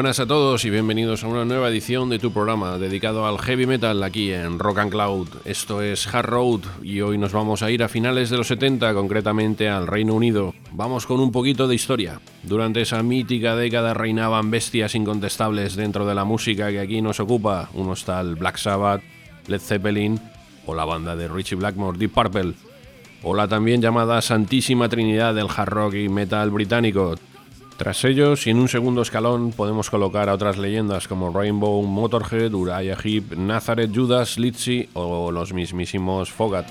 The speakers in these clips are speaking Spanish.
Buenas a todos y bienvenidos a una nueva edición de tu programa dedicado al heavy metal aquí en Rock and Cloud. Esto es Hard Road y hoy nos vamos a ir a finales de los 70, concretamente al Reino Unido. Vamos con un poquito de historia. Durante esa mítica década reinaban bestias incontestables dentro de la música que aquí nos ocupa. Uno está el Black Sabbath, Led Zeppelin o la banda de Richie Blackmore, Deep Purple. O la también llamada Santísima Trinidad del hard rock y metal británico, tras ellos, y en un segundo escalón, podemos colocar a otras leyendas como Rainbow, Motorhead, Uriah Heep, Nazareth, Judas, Litzy o los mismísimos Fogat.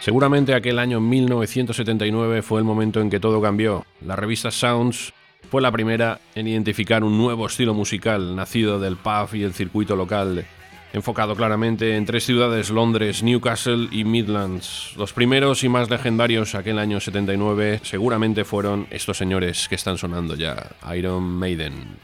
Seguramente aquel año 1979 fue el momento en que todo cambió. La revista Sounds fue la primera en identificar un nuevo estilo musical nacido del pub y el circuito local, enfocado claramente en tres ciudades, Londres, Newcastle y Midlands. Los primeros y más legendarios aquel año 79 seguramente fueron estos señores que están sonando ya, Iron Maiden.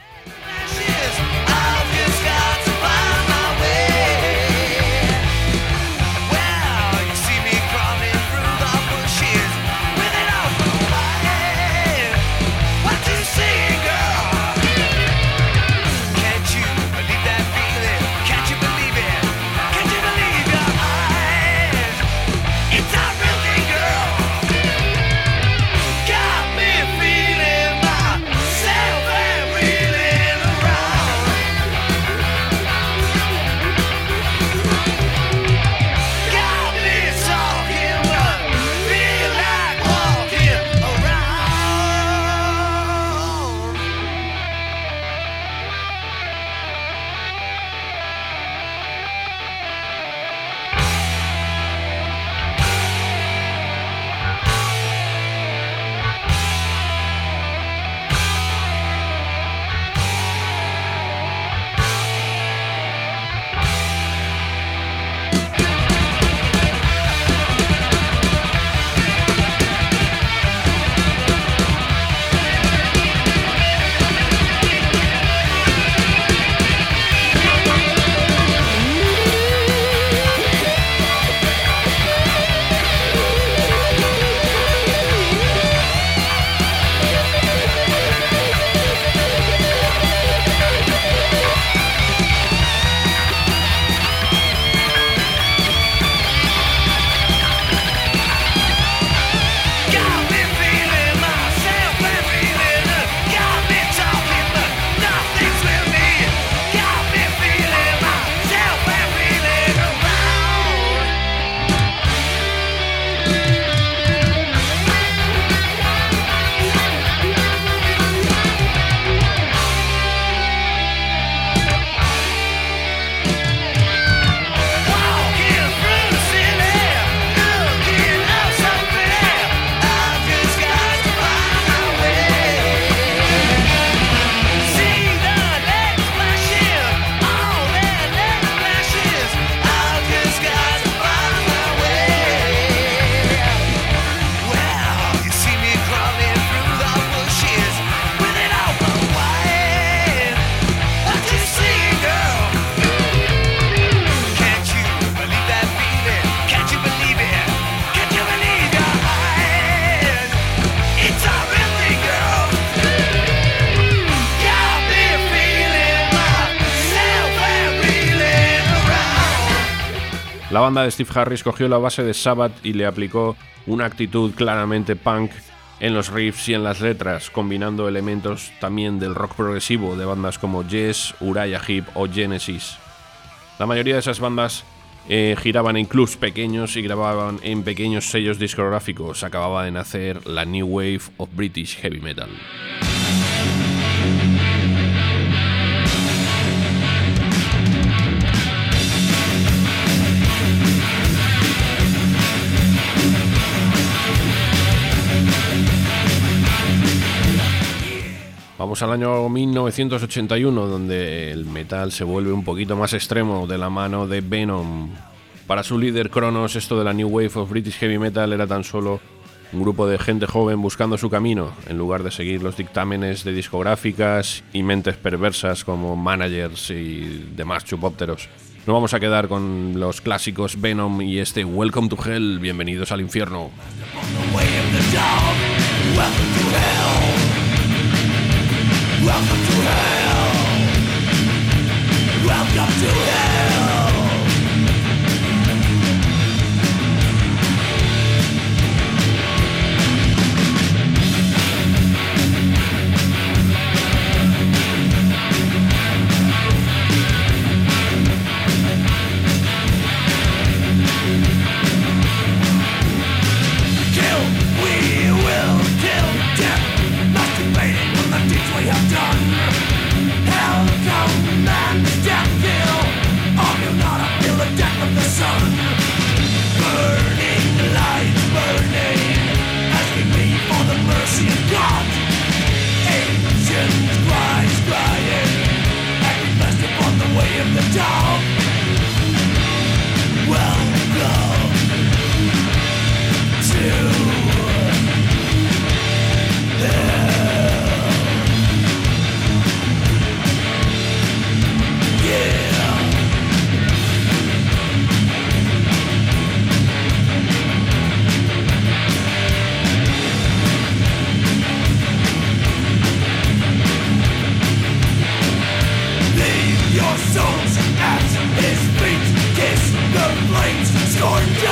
Banda de Steve Harris cogió la base de Sabbath y le aplicó una actitud claramente punk en los riffs y en las letras, combinando elementos también del rock progresivo de bandas como Yes, Uriah Heep o Genesis. La mayoría de esas bandas eh, giraban en clubs pequeños y grababan en pequeños sellos discográficos. Acababa de nacer la New Wave of British Heavy Metal. Vamos al año 1981, donde el metal se vuelve un poquito más extremo de la mano de Venom. Para su líder Kronos, esto de la New Wave of British Heavy Metal era tan solo un grupo de gente joven buscando su camino, en lugar de seguir los dictámenes de discográficas y mentes perversas como managers y demás chupópteros. No vamos a quedar con los clásicos Venom y este Welcome to Hell, bienvenidos al infierno. Welcome to hell. Welcome to hell.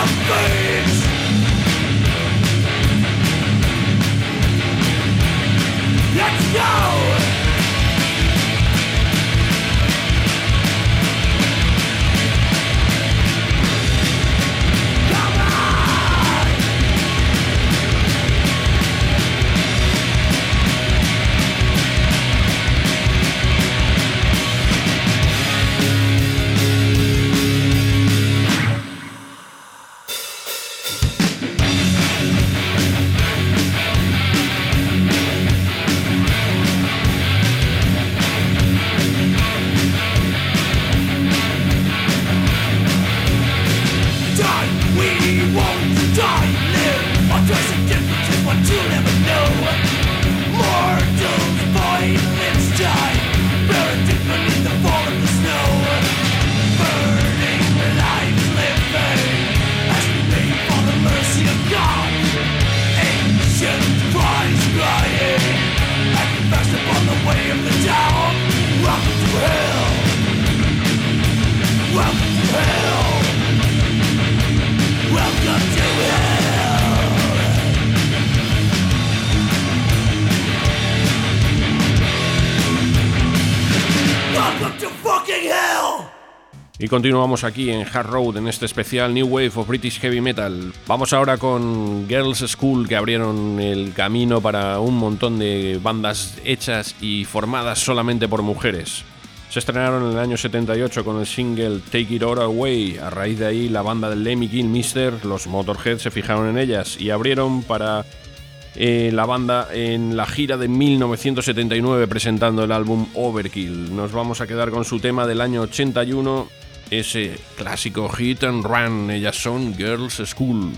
Y continuamos aquí en Hard Road en este especial New Wave of British Heavy Metal. Vamos ahora con Girls School que abrieron el camino para un montón de bandas hechas y formadas solamente por mujeres. Se estrenaron en el año 78 con el single Take It All Away. A raíz de ahí, la banda del Lemmy Mister, los Motorhead, se fijaron en ellas y abrieron para eh, la banda en la gira de 1979 presentando el álbum Overkill. Nos vamos a quedar con su tema del año 81 ese clásico hit and run. Ellas son Girls School.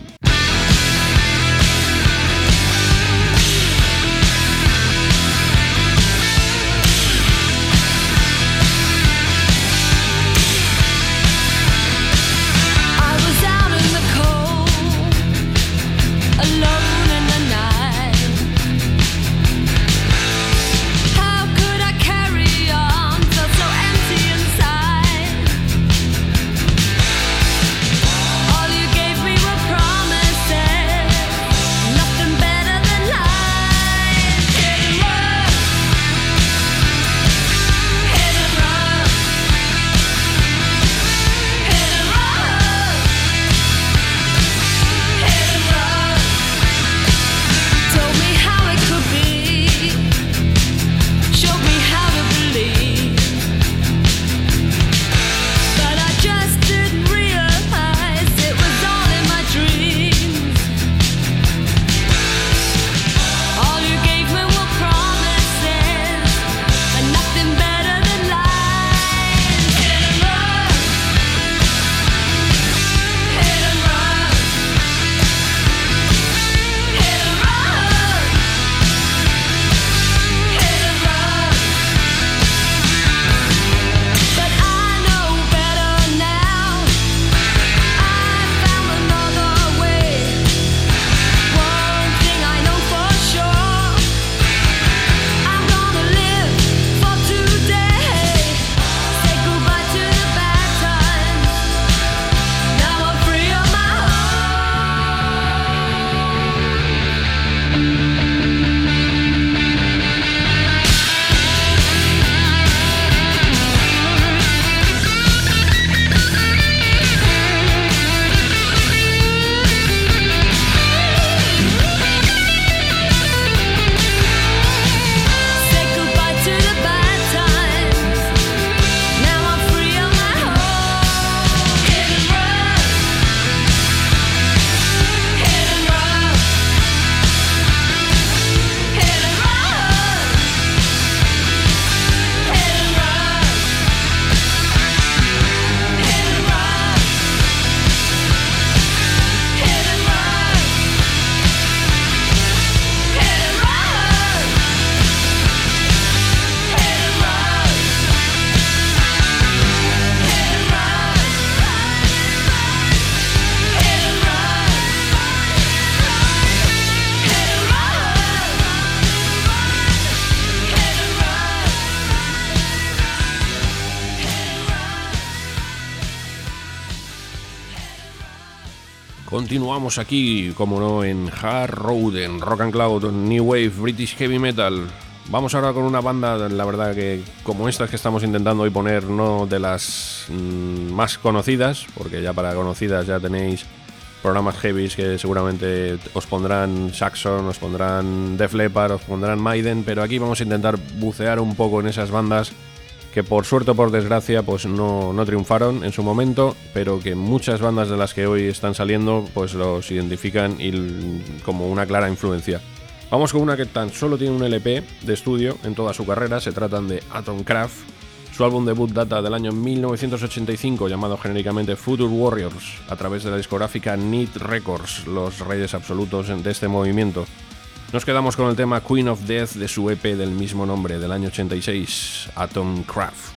Continuamos aquí, como no, en Hard Road, en Rock and Cloud, New Wave, British Heavy Metal. Vamos ahora con una banda, la verdad que como estas que estamos intentando hoy poner, no de las mm, más conocidas, porque ya para conocidas ya tenéis programas heavies que seguramente os pondrán Saxon, os pondrán Def Leppard, os pondrán Maiden, pero aquí vamos a intentar bucear un poco en esas bandas que por suerte o por desgracia pues no, no, triunfaron en su momento, pero que muchas bandas de las que hoy están saliendo pues los identifican como una clara influencia. Vamos con una que tan solo tiene un LP de estudio en toda su carrera, se tratan de Atomcraft. Su álbum debut data del año 1985 llamado genéricamente Future Warriors a través de la discográfica Need Records, los reyes absolutos de este movimiento. Nos quedamos con el tema Queen of Death de su EP del mismo nombre del año 86, Atomcraft.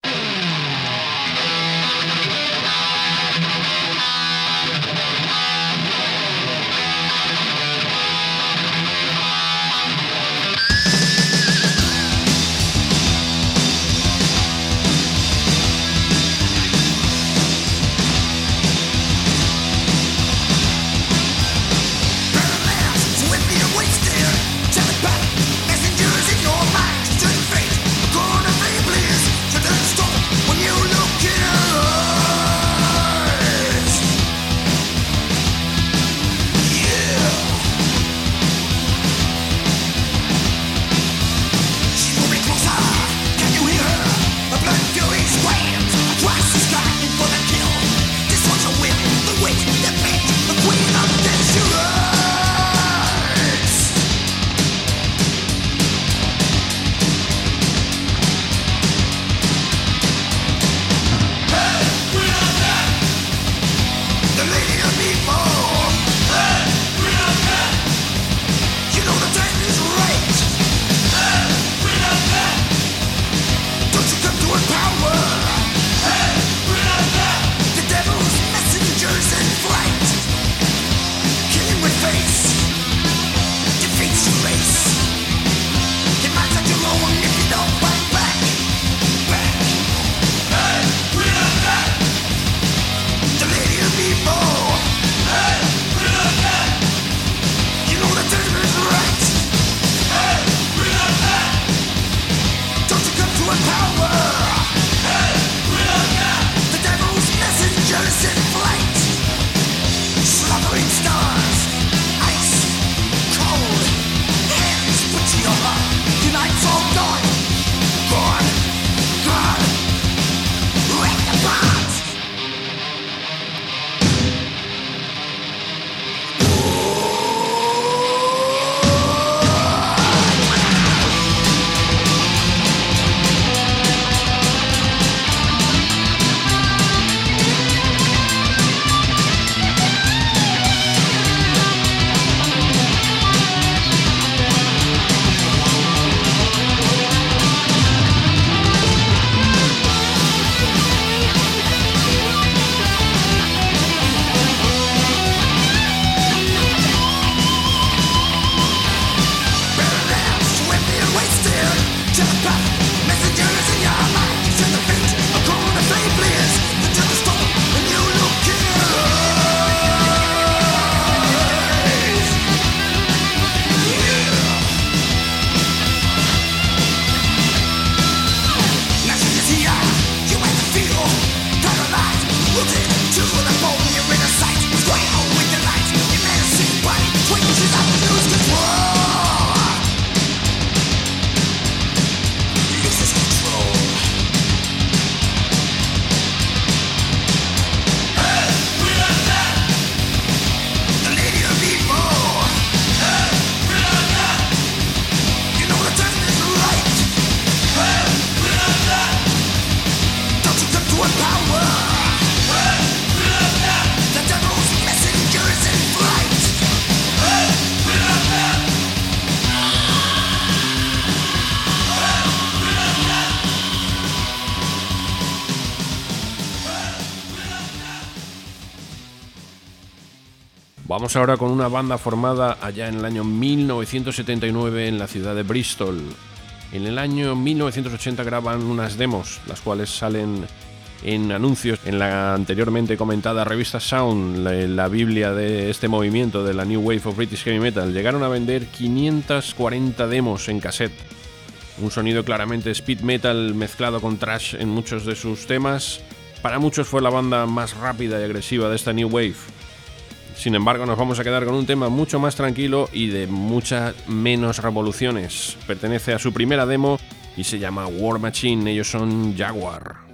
Vamos ahora con una banda formada allá en el año 1979 en la ciudad de Bristol. En el año 1980 graban unas demos, las cuales salen en anuncios en la anteriormente comentada revista Sound, la, biblia de este movimiento de la New Wave of British Heavy Metal. Llegaron a vender 540 demos en cassette. Un sonido claramente speed metal mezclado con trash en muchos de sus temas. Para muchos fue la banda más rápida y agresiva de esta New Wave. Sin embargo, nos vamos a quedar con un tema mucho más tranquilo y de muchas menos revoluciones. Pertenece a su primera demo y se llama War Machine. Ellos son Jaguar.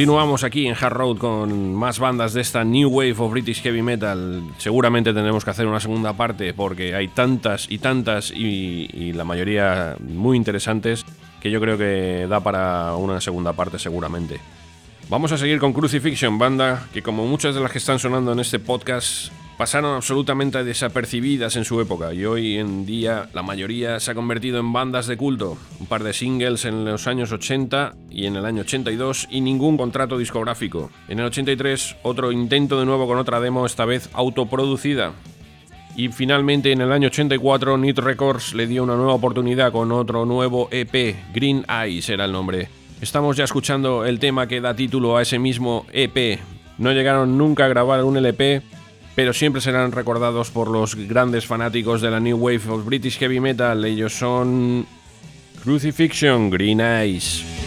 Continuamos aquí en Hard Road con más bandas de esta New Wave of British Heavy Metal. Seguramente tendremos que hacer una segunda parte porque hay tantas y tantas y, la mayoría muy interesantes que yo creo que da para una segunda parte seguramente. Vamos a seguir con Crucifixion, banda que como muchas de las que están sonando en este podcast pasaron absolutamente desapercibidas en su época y hoy en día la mayoría se ha convertido en bandas de culto. Un par de singles en los años 80 y en el año 82 y ningún contrato discográfico. En el 83 otro intento de nuevo con otra demo, esta vez autoproducida. Y finalmente en el año 84 Nit Records le dio una nueva oportunidad con otro nuevo EP, Green Eyes era el nombre. Estamos ya escuchando el tema que da título a ese mismo EP. No llegaron nunca a grabar un LP, pero siempre serán recordados por los grandes fanáticos de la New Wave of British Heavy Metal. Ellos son Crucifixion, Green Eyes.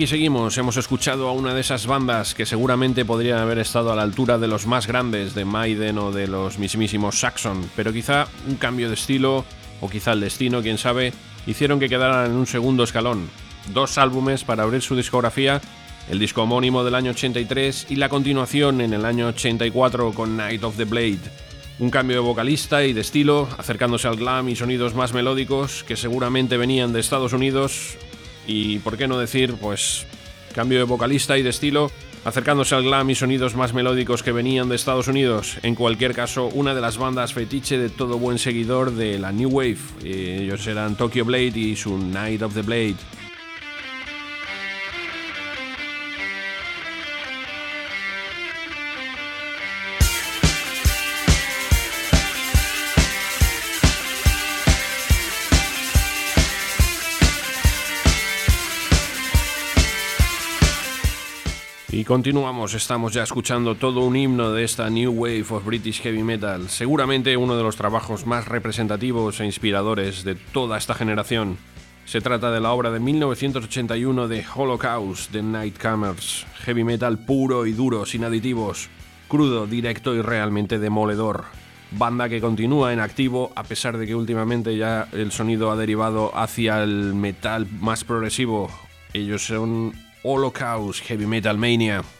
Aquí seguimos, hemos escuchado a una de esas bandas que seguramente podrían haber estado a la altura de los más grandes de Maiden o de los mismísimos Saxon, pero quizá un cambio de estilo, o quizá el destino, quién sabe, hicieron que quedaran en un segundo escalón. Dos álbumes para abrir su discografía, el disco homónimo del año 83 y la continuación en el año 84 con Night of the Blade. Un cambio de vocalista y de estilo, acercándose al glam y sonidos más melódicos que seguramente venían de Estados Unidos, y por qué no decir, pues, cambio de vocalista y de estilo, acercándose al glam y sonidos más melódicos que venían de Estados Unidos. En cualquier caso, una de las bandas fetiche de todo buen seguidor de la New Wave. Eh, ellos eran Tokyo Blade y su Night of the Blade. Y continuamos, estamos ya escuchando todo un himno de esta New Wave of British Heavy Metal, seguramente uno de los trabajos más representativos e inspiradores de toda esta generación. Se trata de la obra de 1981 de Holocaust de Nightcomers, heavy metal puro y duro, sin aditivos, crudo, directo y realmente demoledor. Banda que continúa en activo a pesar de que últimamente ya el sonido ha derivado hacia el metal más progresivo. Ellos son Holocaust Heavy Metal Mania.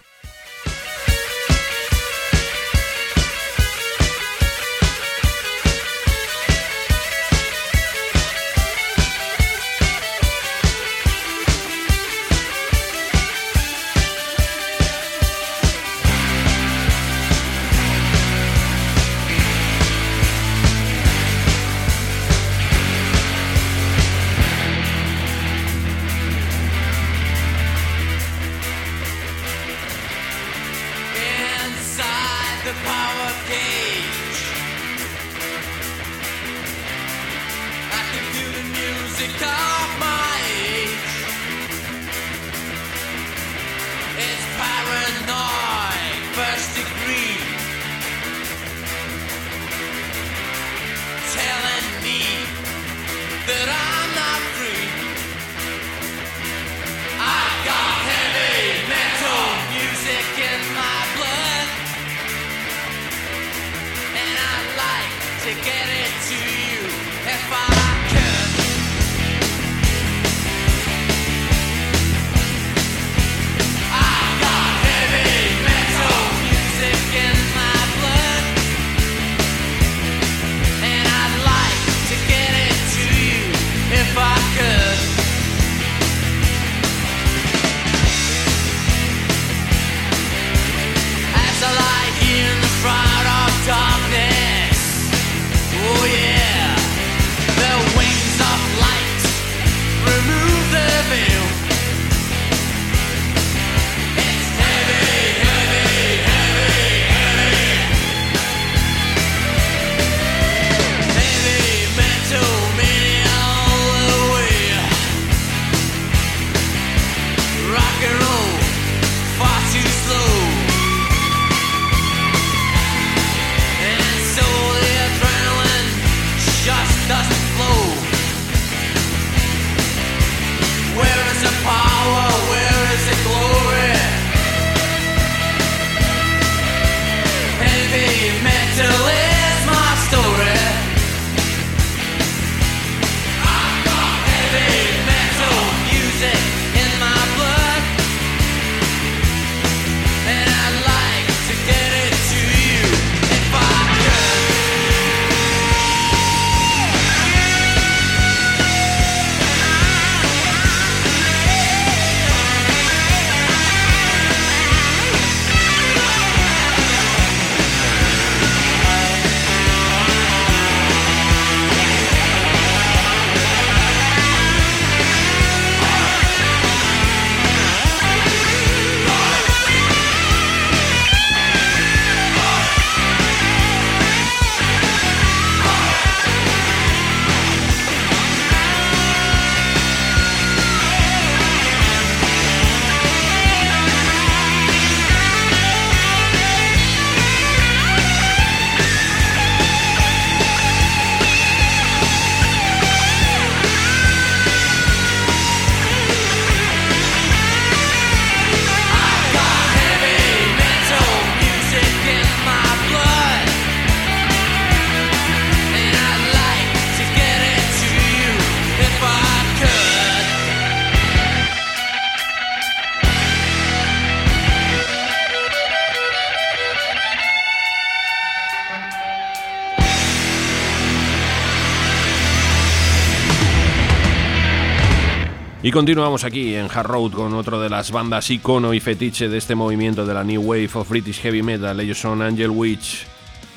Y continuamos aquí en Hard Road con otro de las bandas icono y fetiche de este movimiento de la New Wave of British Heavy Metal. Ellos son Angel Witch.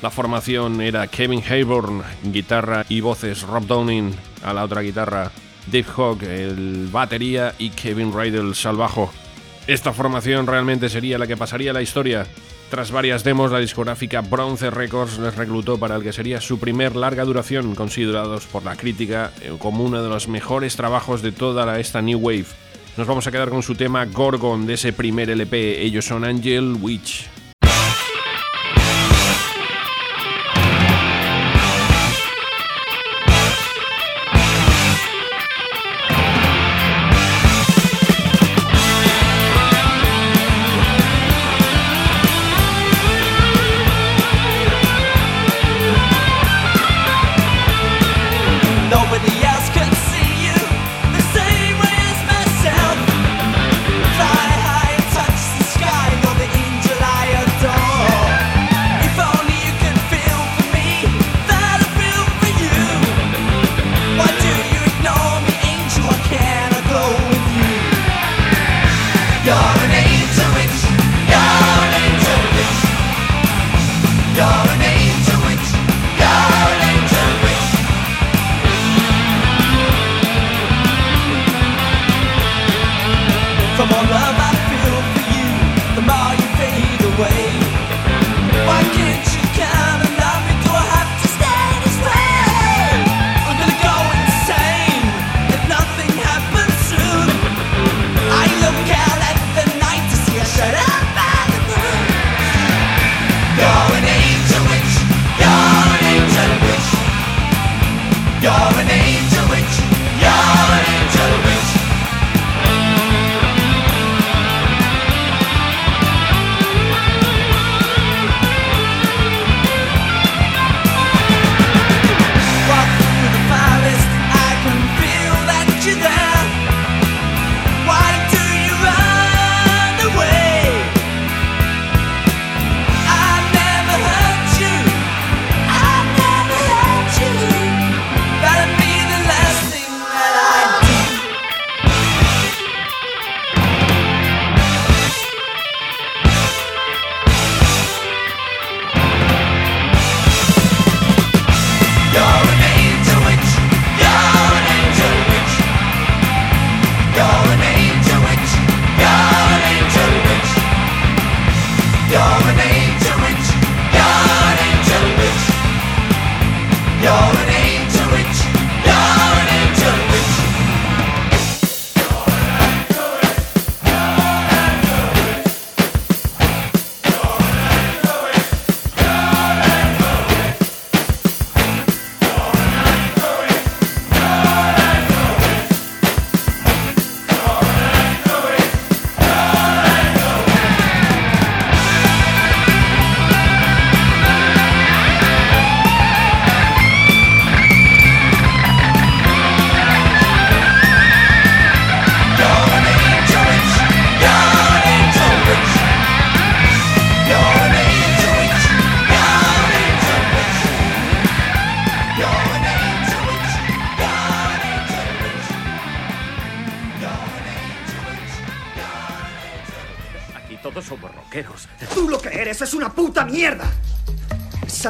La formación era Kevin Hayborn, guitarra y voces, Rob Downing a la otra guitarra, Dave Hogg, el batería y Kevin Rydell al bajo. Esta formación realmente sería la que pasaría la historia. Tras varias demos, la discográfica Bronze Records les reclutó para el que sería su primer larga duración, considerados por la crítica eh, como uno de los mejores trabajos de toda esta New Wave. Nos vamos a quedar con su tema Gorgon de ese primer LP. Ellos son Angel Witch.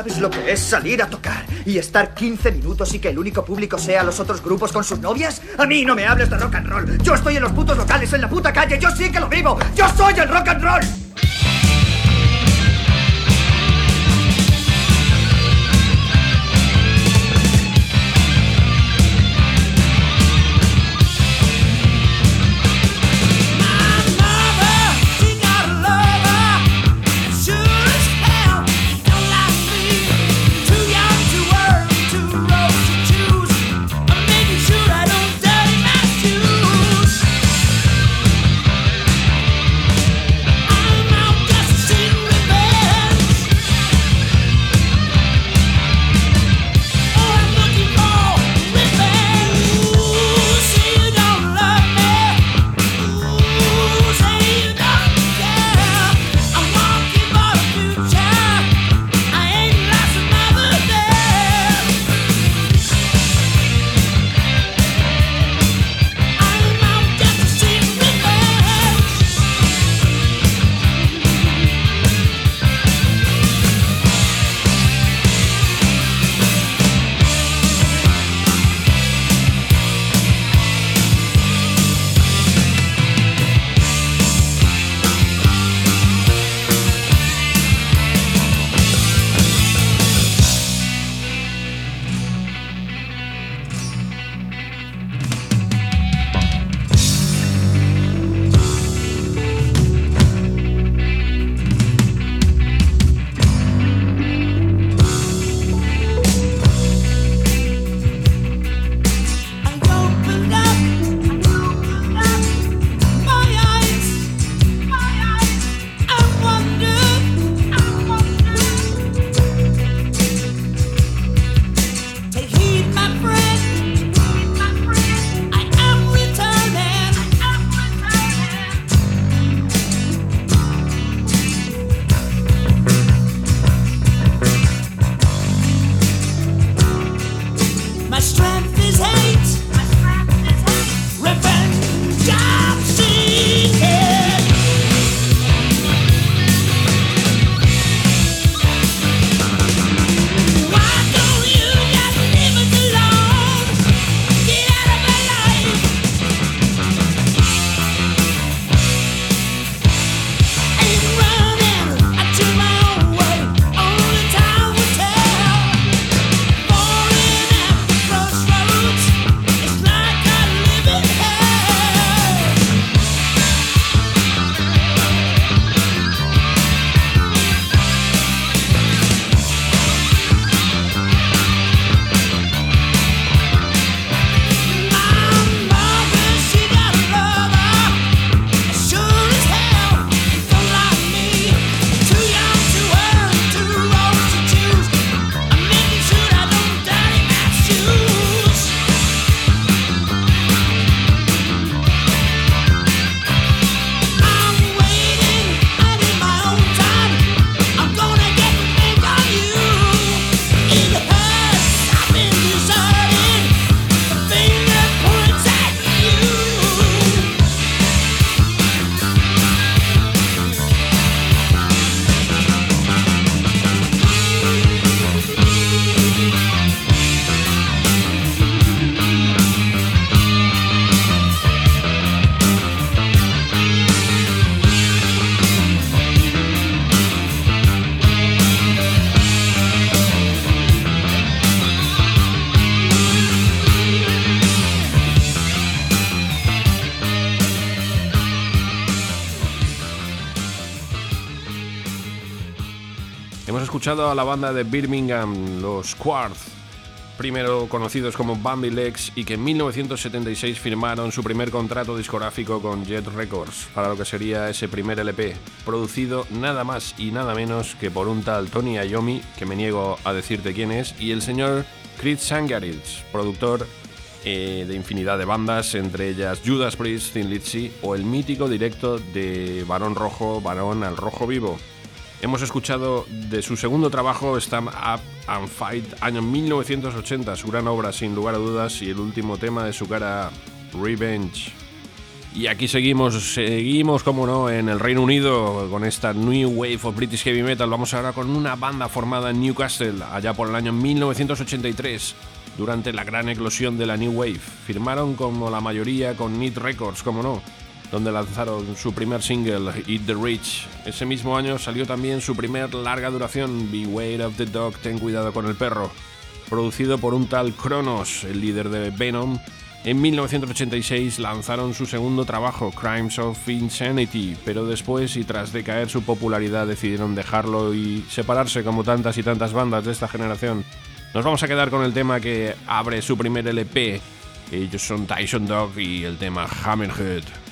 ¿Sabes lo que es salir a tocar y estar 15 minutos y que el único público sea los otros grupos con sus novias? A mí no me hables de rock and roll. Yo estoy en los putos locales, en la puta calle. Yo sí que lo vivo. Yo soy el rock and roll. A la banda de Birmingham, los Quartz, primero conocidos como Bambi Legs y que en 1976 firmaron su primer contrato discográfico con Jet Records para lo que sería ese primer LP, producido nada más y nada menos que por un tal Tony Iommi, que me niego a decirte quién es, y el señor Chris Sangaritz, productor eh, de infinidad de bandas, entre ellas Judas Priest, Thin Lizzy o el mítico directo de Barón Rojo, Barón al Rojo Vivo. Hemos escuchado de su segundo trabajo, Stand Up and Fight, año 1980, su gran obra sin lugar a dudas y el último tema de su cara, Revenge. Y aquí seguimos, seguimos, como no, en el Reino Unido con esta New Wave of British Heavy Metal. Vamos ahora con una banda formada en Newcastle allá por el año 1983, durante la gran eclosión de la New Wave. Firmaron como la mayoría con Need Records, como no donde lanzaron su primer single, Eat the Rich. Ese mismo año salió también su primer larga duración, Beware of the Dog, Ten Cuidado con el Perro, producido por un tal Kronos, el líder de Venom. En 1986 lanzaron su segundo trabajo, Crimes of Insanity, pero después y tras decaer su popularidad decidieron dejarlo y separarse como tantas y tantas bandas de esta generación. Nos vamos a quedar con el tema que abre su primer LP. Ellos son Tyson Dog y el tema Hammerhead.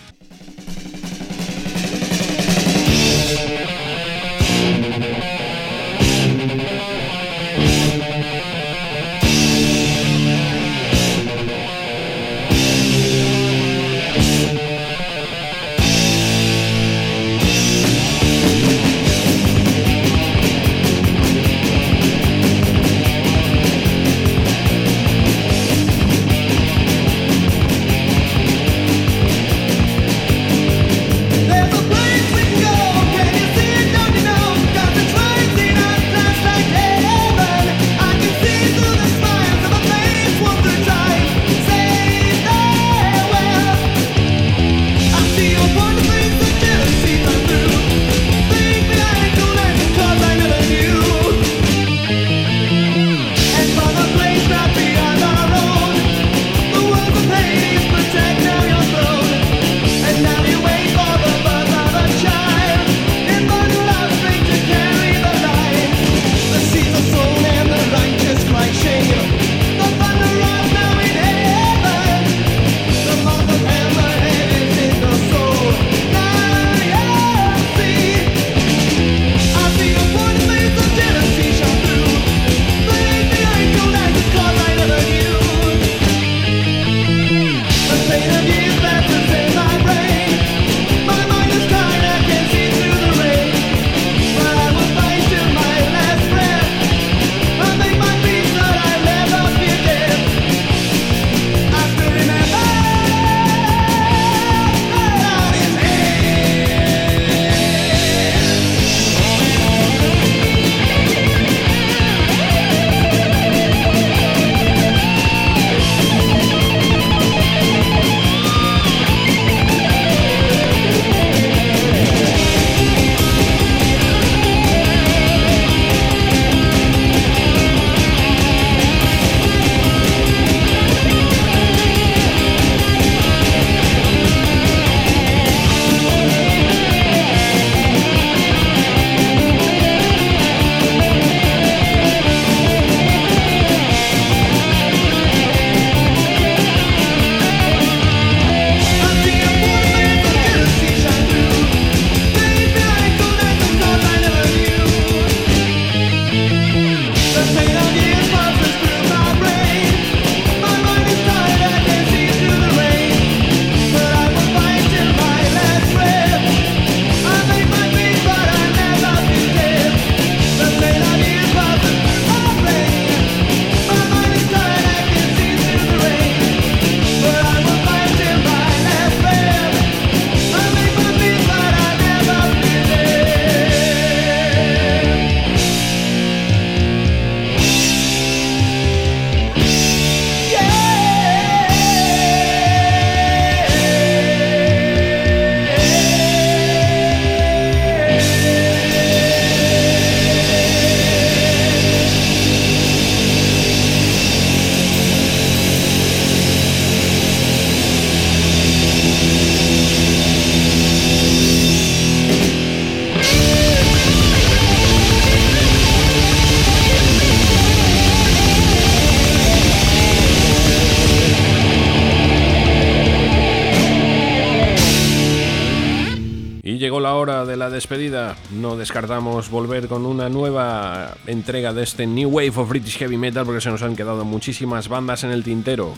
Descartamos volver con una nueva entrega de este New Wave of British Heavy Metal porque se nos han quedado muchísimas bandas en el tintero.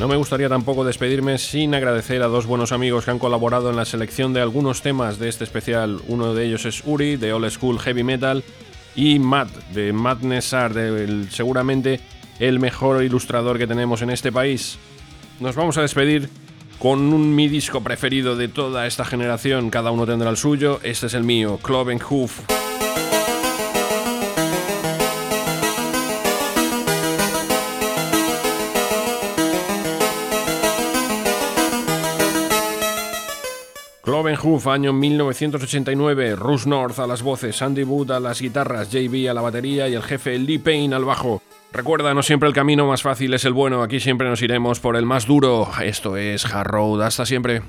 No me gustaría tampoco despedirme sin agradecer a dos buenos amigos que han colaborado en la selección de algunos temas de este especial. Uno de ellos es Uri, de Old School Heavy Metal, y Matt, de Madness Art, seguramente el mejor ilustrador que tenemos en este país. Nos vamos a despedir con un mi disco preferido de toda esta generación, cada uno tendrá el suyo, este es el mío, Cloven Hoof. Año 1989, Russ North a las voces, Andy Wood a las guitarras, JB a la batería y el jefe Lee Payne al bajo. Recuerda, no siempre el camino más fácil es el bueno, aquí siempre nos iremos por el más duro. Esto es Hard Road, hasta siempre.